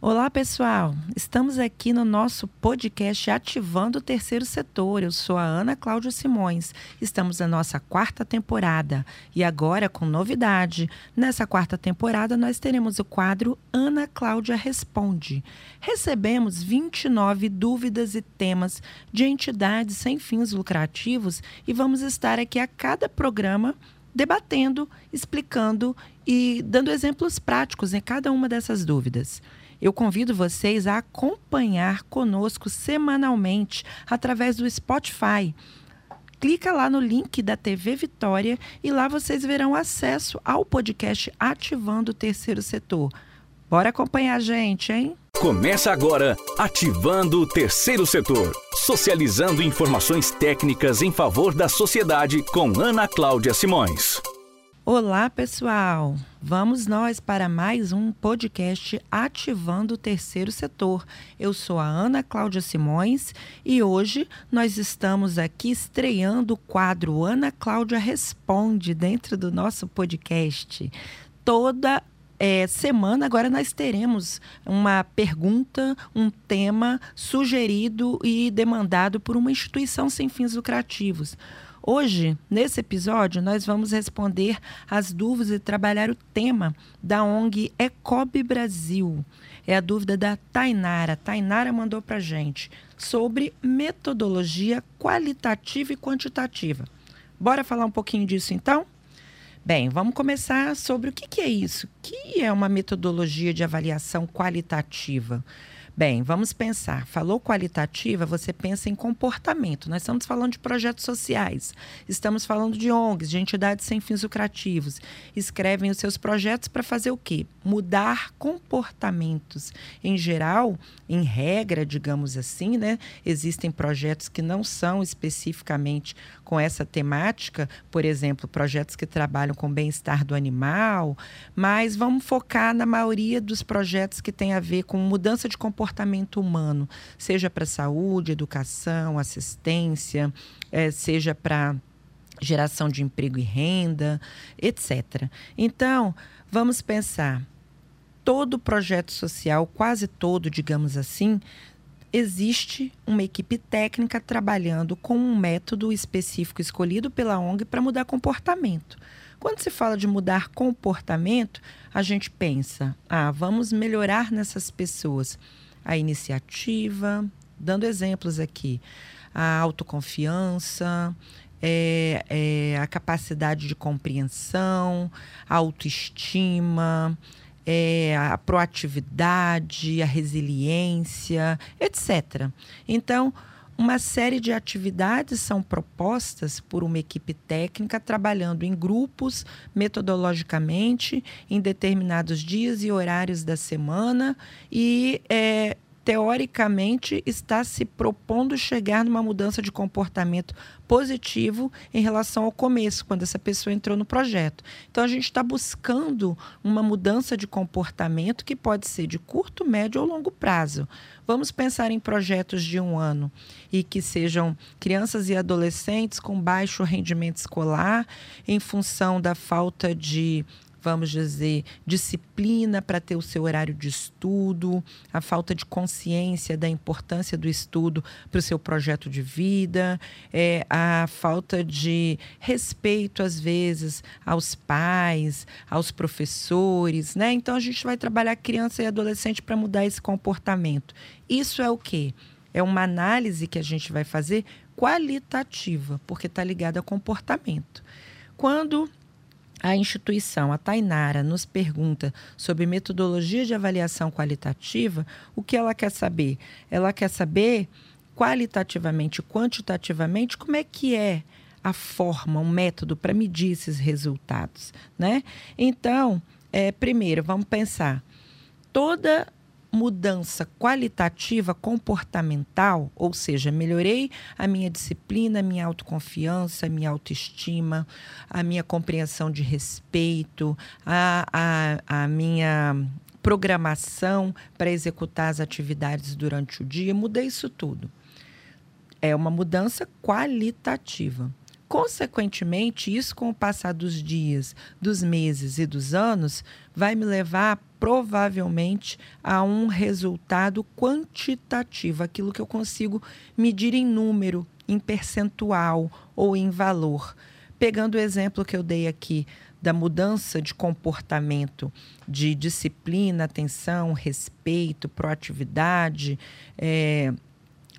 Olá, pessoal! Estamos aqui no nosso podcast Ativando o Terceiro Setor. Eu sou a Ana Cláudia Simões. Estamos na nossa quarta temporada e agora com novidade. Nessa quarta temporada, nós teremos o quadro Ana Cláudia Responde. Recebemos 29 dúvidas e temas de entidades sem fins lucrativos e vamos estar aqui a cada programa debatendo, explicando e dando exemplos práticos em cada uma dessas dúvidas. Eu convido vocês a acompanhar conosco semanalmente através do Spotify. Clica lá no link da TV Vitória e lá vocês verão acesso ao podcast Ativando o Terceiro Setor. Bora acompanhar a gente, hein? Começa agora Ativando o Terceiro Setor, socializando informações técnicas em favor da sociedade com Ana Cláudia Simões. Olá, pessoal! Vamos nós para mais um podcast Ativando o Terceiro Setor. Eu sou a Ana Cláudia Simões e hoje nós estamos aqui estreando o quadro Ana Cláudia Responde dentro do nosso podcast. Toda é, semana agora nós teremos uma pergunta, um tema sugerido e demandado por uma instituição sem fins lucrativos. Hoje, nesse episódio, nós vamos responder as dúvidas e trabalhar o tema da ONG Ecob Brasil. É a dúvida da Tainara. Tainara mandou para gente sobre metodologia qualitativa e quantitativa. Bora falar um pouquinho disso então? Bem, vamos começar sobre o que, que é isso. O que é uma metodologia de avaliação qualitativa? Bem, vamos pensar. Falou qualitativa, você pensa em comportamento. Nós estamos falando de projetos sociais, estamos falando de ONGs, de entidades sem fins lucrativos. Escrevem os seus projetos para fazer o quê? Mudar comportamentos. Em geral, em regra, digamos assim, né? Existem projetos que não são especificamente com essa temática, por exemplo, projetos que trabalham com bem-estar do animal, mas vamos focar na maioria dos projetos que têm a ver com mudança de comportamento comportamento humano, seja para saúde, educação, assistência, é, seja para geração de emprego e renda, etc. Então, vamos pensar. Todo projeto social, quase todo, digamos assim, existe uma equipe técnica trabalhando com um método específico escolhido pela ONG para mudar comportamento. Quando se fala de mudar comportamento, a gente pensa: ah, vamos melhorar nessas pessoas a iniciativa, dando exemplos aqui, a autoconfiança, é, é, a capacidade de compreensão, a autoestima, é, a proatividade, a resiliência, etc. Então, uma série de atividades são propostas por uma equipe técnica trabalhando em grupos, metodologicamente, em determinados dias e horários da semana e é, teoricamente está se propondo chegar numa mudança de comportamento positivo em relação ao começo, quando essa pessoa entrou no projeto. Então, a gente está buscando uma mudança de comportamento que pode ser de curto, médio ou longo prazo. Vamos pensar em projetos de um ano e que sejam crianças e adolescentes com baixo rendimento escolar, em função da falta de vamos dizer, disciplina para ter o seu horário de estudo, a falta de consciência da importância do estudo para o seu projeto de vida, é, a falta de respeito, às vezes, aos pais, aos professores. Né? Então, a gente vai trabalhar criança e adolescente para mudar esse comportamento. Isso é o quê? É uma análise que a gente vai fazer qualitativa, porque está ligada ao comportamento. Quando a instituição, a Tainara, nos pergunta sobre metodologia de avaliação qualitativa, o que ela quer saber? Ela quer saber qualitativamente, quantitativamente, como é que é a forma, um método para medir esses resultados, né? Então, é, primeiro, vamos pensar toda mudança qualitativa comportamental, ou seja, melhorei a minha disciplina, a minha autoconfiança, a minha autoestima, a minha compreensão de respeito, a, a, a minha programação para executar as atividades durante o dia, mudei isso tudo. É uma mudança qualitativa. Consequentemente, isso com o passar dos dias, dos meses e dos anos, vai me levar provavelmente a um resultado quantitativo, aquilo que eu consigo medir em número, em percentual ou em valor. Pegando o exemplo que eu dei aqui da mudança de comportamento, de disciplina, atenção, respeito, proatividade, é,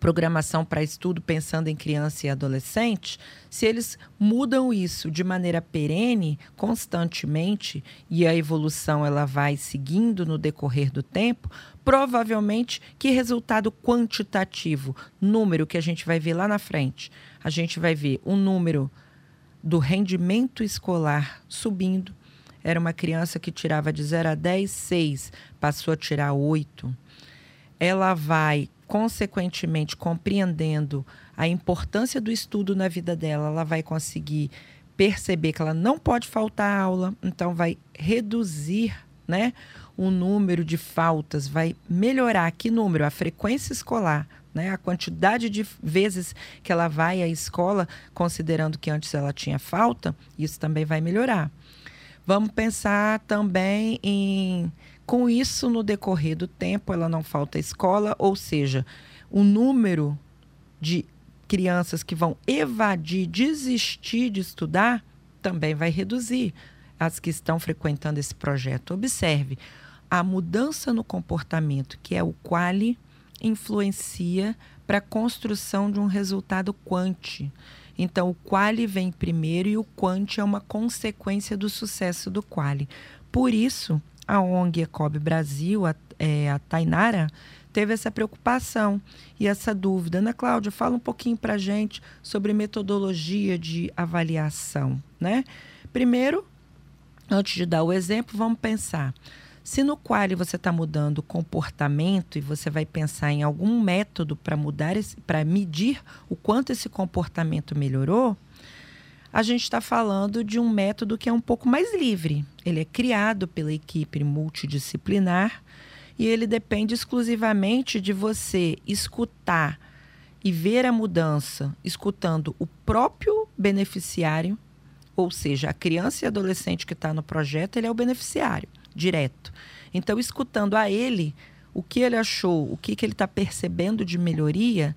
programação para estudo pensando em criança e adolescente, se eles mudam isso de maneira perene, constantemente, e a evolução ela vai seguindo no decorrer do tempo, provavelmente que resultado quantitativo, número que a gente vai ver lá na frente, a gente vai ver um número do rendimento escolar subindo. Era uma criança que tirava de 0 a 10, 6, passou a tirar 8. Ela vai consequentemente compreendendo a importância do estudo na vida dela, ela vai conseguir perceber que ela não pode faltar aula, então vai reduzir, né, o número de faltas, vai melhorar que número, a frequência escolar, né, a quantidade de vezes que ela vai à escola, considerando que antes ela tinha falta, isso também vai melhorar. Vamos pensar também em com isso, no decorrer do tempo, ela não falta à escola, ou seja, o número de crianças que vão evadir, desistir de estudar, também vai reduzir. As que estão frequentando esse projeto. Observe, a mudança no comportamento, que é o quali, influencia para a construção de um resultado quanti. Então, o quali vem primeiro e o quanti é uma consequência do sucesso do quali. Por isso, a ONG Ecob Brasil, a, é, a Tainara, teve essa preocupação e essa dúvida. Ana Cláudia, fala um pouquinho para a gente sobre metodologia de avaliação. Né? Primeiro, antes de dar o exemplo, vamos pensar. Se no qual você está mudando o comportamento e você vai pensar em algum método para mudar, para medir o quanto esse comportamento melhorou, a gente está falando de um método que é um pouco mais livre. Ele é criado pela equipe multidisciplinar e ele depende exclusivamente de você escutar e ver a mudança escutando o próprio beneficiário, ou seja, a criança e adolescente que está no projeto, ele é o beneficiário direto. Então, escutando a ele, o que ele achou, o que, que ele está percebendo de melhoria,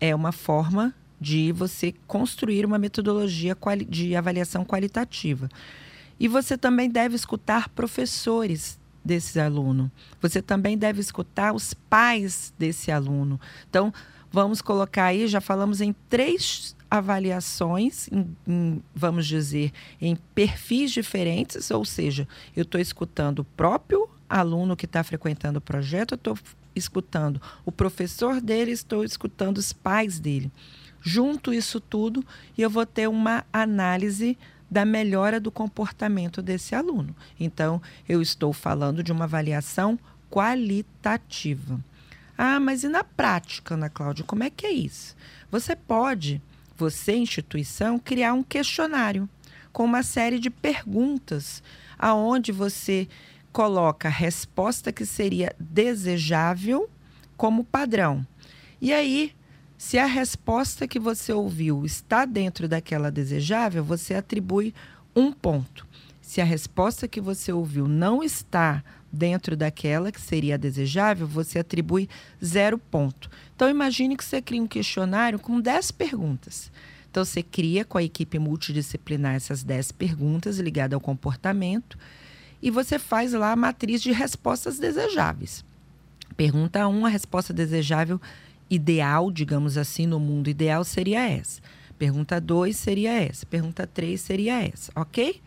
é uma forma de você construir uma metodologia de avaliação qualitativa. E você também deve escutar professores desse aluno. Você também deve escutar os pais desse aluno. Então, vamos colocar aí, já falamos em três avaliações, em, em, vamos dizer, em perfis diferentes, ou seja, eu estou escutando o próprio aluno que está frequentando o projeto, eu estou escutando o professor dele, estou escutando os pais dele junto isso tudo e eu vou ter uma análise da melhora do comportamento desse aluno. Então, eu estou falando de uma avaliação qualitativa. Ah, mas e na prática, Ana Cláudia, como é que é isso? Você pode, você, instituição, criar um questionário com uma série de perguntas aonde você coloca a resposta que seria desejável como padrão. E aí, se a resposta que você ouviu está dentro daquela desejável, você atribui um ponto. Se a resposta que você ouviu não está dentro daquela que seria desejável, você atribui zero ponto. Então, imagine que você cria um questionário com 10 perguntas. Então, você cria com a equipe multidisciplinar essas 10 perguntas ligadas ao comportamento e você faz lá a matriz de respostas desejáveis. Pergunta 1, a resposta desejável ideal, digamos assim, no mundo ideal seria essa. Pergunta 2 seria essa. Pergunta 3 seria essa, ok?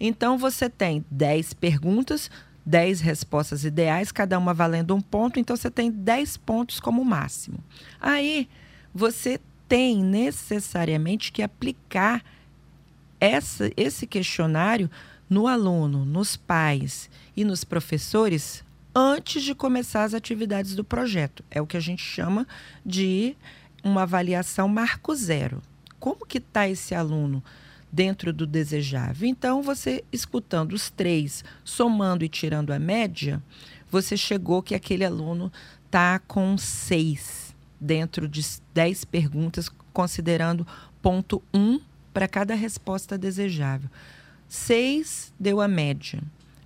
Então você tem 10 perguntas, 10 respostas ideais, cada uma valendo um ponto, então você tem 10 pontos como máximo. Aí você tem necessariamente que aplicar essa, esse questionário no aluno, nos pais e nos professores antes de começar as atividades do projeto. É o que a gente chama de uma avaliação marco zero. Como que está esse aluno dentro do desejável? Então, você escutando os três, somando e tirando a média, você chegou que aquele aluno está com seis dentro de dez perguntas, considerando ponto um para cada resposta desejável. Seis deu a média.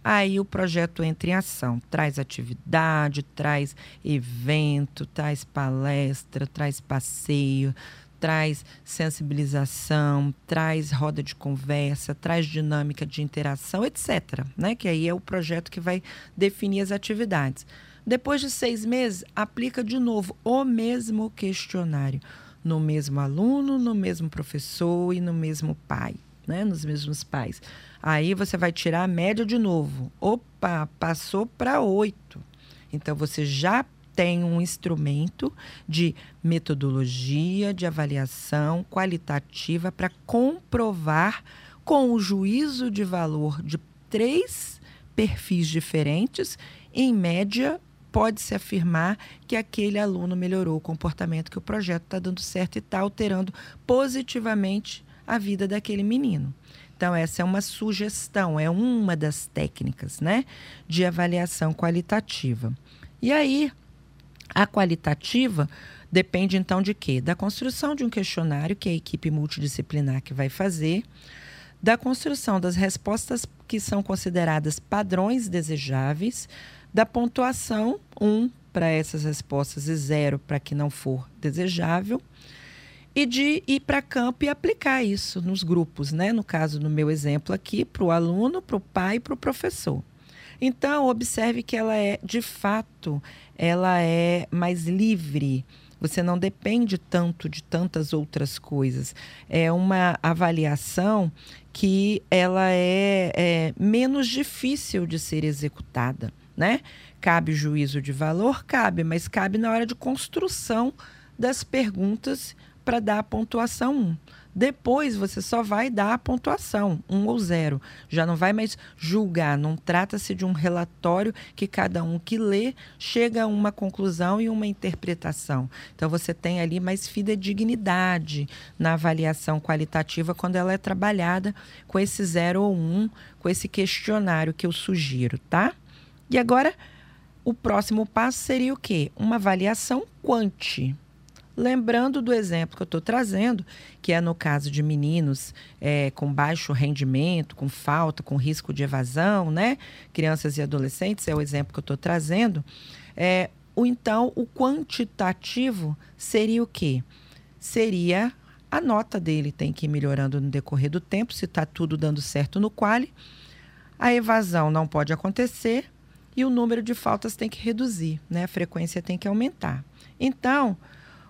Aí o projeto entra em ação, traz atividade, traz evento, traz palestra, traz passeio, traz sensibilização, traz roda de conversa, traz dinâmica de interação, etc. Né? Que aí é o projeto que vai definir as atividades. Depois de seis meses, aplica de novo o mesmo questionário no mesmo aluno, no mesmo professor e no mesmo pai, né? nos mesmos pais. Aí você vai tirar a média de novo. Opa, passou para oito. Então você já tem um instrumento de metodologia de avaliação qualitativa para comprovar com o juízo de valor de três perfis diferentes, em média pode-se afirmar que aquele aluno melhorou o comportamento, que o projeto está dando certo e está alterando positivamente a vida daquele menino. Então, essa é uma sugestão, é uma das técnicas né, de avaliação qualitativa. E aí, a qualitativa depende então de quê? Da construção de um questionário que a equipe multidisciplinar que vai fazer, da construção das respostas que são consideradas padrões desejáveis, da pontuação 1 um para essas respostas e 0 para que não for desejável, e de ir para campo e aplicar isso nos grupos, né? No caso, no meu exemplo aqui, para o aluno, para o pai e para o professor. Então, observe que ela é, de fato, ela é mais livre. Você não depende tanto de tantas outras coisas. É uma avaliação que ela é, é menos difícil de ser executada né? Cabe juízo de valor? Cabe, mas cabe na hora de construção das perguntas para dar a pontuação 1. Depois você só vai dar a pontuação, 1 ou 0. Já não vai mais julgar, não trata-se de um relatório que cada um que lê chega a uma conclusão e uma interpretação. Então você tem ali mais fidedignidade na avaliação qualitativa quando ela é trabalhada com esse 0 ou 1, um, com esse questionário que eu sugiro, tá? E agora, o próximo passo seria o quê? Uma avaliação quanti. Lembrando do exemplo que eu estou trazendo, que é no caso de meninos é, com baixo rendimento, com falta, com risco de evasão, né? Crianças e adolescentes, é o exemplo que eu estou trazendo. É, o, então, o quantitativo seria o quê? Seria a nota dele tem que ir melhorando no decorrer do tempo, se está tudo dando certo no quali. A evasão não pode acontecer, e o número de faltas tem que reduzir, né? A frequência tem que aumentar. Então,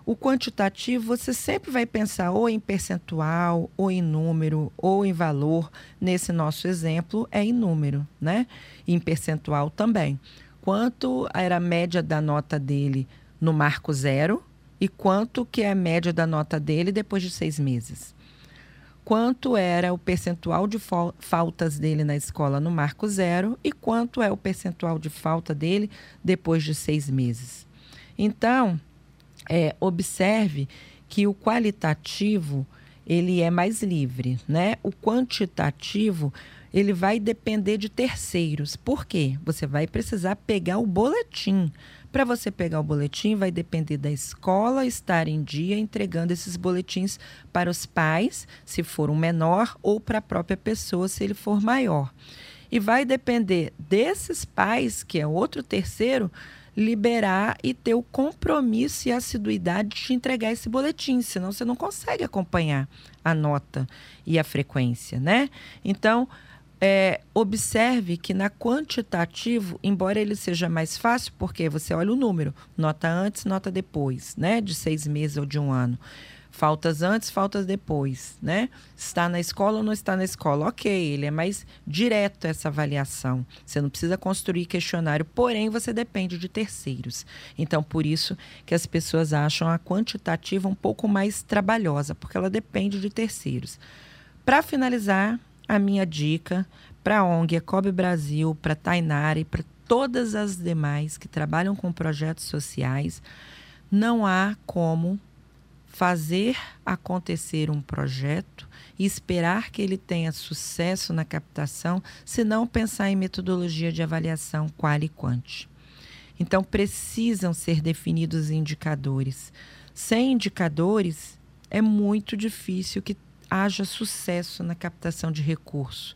o quantitativo você sempre vai pensar ou em percentual, ou em número, ou em valor. Nesse nosso exemplo é em número, né? Em percentual também. Quanto era a média da nota dele no marco zero e quanto que é a média da nota dele depois de seis meses quanto era o percentual de faltas dele na escola no marco zero e quanto é o percentual de falta dele depois de seis meses. Então, é, observe que o qualitativo ele é mais livre, né? O quantitativo ele vai depender de terceiros. Por quê? Você vai precisar pegar o boletim para você pegar o boletim, vai depender da escola estar em dia entregando esses boletins para os pais, se for um menor, ou para a própria pessoa, se ele for maior. E vai depender desses pais, que é outro terceiro, liberar e ter o compromisso e a assiduidade de entregar esse boletim, senão você não consegue acompanhar a nota e a frequência, né? Então, é, observe que na quantitativo, embora ele seja mais fácil, porque você olha o número, nota antes, nota depois, né? De seis meses ou de um ano. Faltas antes, faltas depois, né? Está na escola ou não está na escola? Ok, ele é mais direto essa avaliação. Você não precisa construir questionário, porém você depende de terceiros. Então, por isso que as pessoas acham a quantitativa um pouco mais trabalhosa, porque ela depende de terceiros. Para finalizar, a minha dica para a ONG Ecobe Brasil, para Tainara e para todas as demais que trabalham com projetos sociais, não há como fazer acontecer um projeto e esperar que ele tenha sucesso na captação se não pensar em metodologia de avaliação qual e quant. Então precisam ser definidos indicadores. Sem indicadores é muito difícil que haja sucesso na captação de recursos.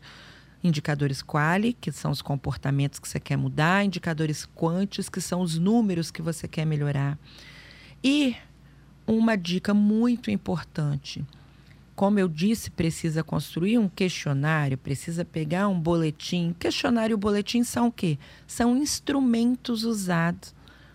Indicadores quali, que são os comportamentos que você quer mudar, indicadores quantis, que são os números que você quer melhorar. E uma dica muito importante. Como eu disse, precisa construir um questionário, precisa pegar um boletim. Questionário e boletim são o quê? São instrumentos usados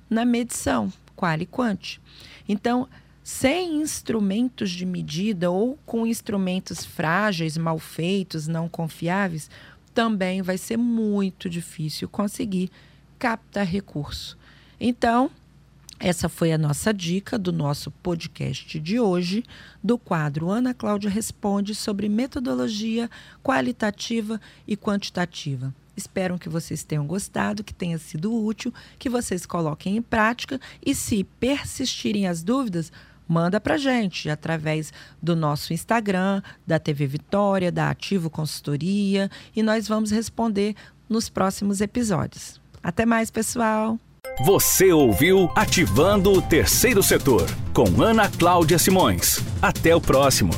na medição, qual e quant. Então, sem instrumentos de medida ou com instrumentos frágeis, mal feitos, não confiáveis, também vai ser muito difícil conseguir captar recurso. Então, essa foi a nossa dica do nosso podcast de hoje, do quadro Ana Cláudia Responde sobre metodologia qualitativa e quantitativa. Espero que vocês tenham gostado, que tenha sido útil, que vocês coloquem em prática e, se persistirem as dúvidas, manda para gente através do nosso Instagram, da TV Vitória, da Ativo Consultoria e nós vamos responder nos próximos episódios. Até mais, pessoal! Você ouviu Ativando o Terceiro Setor com Ana Cláudia Simões. Até o próximo.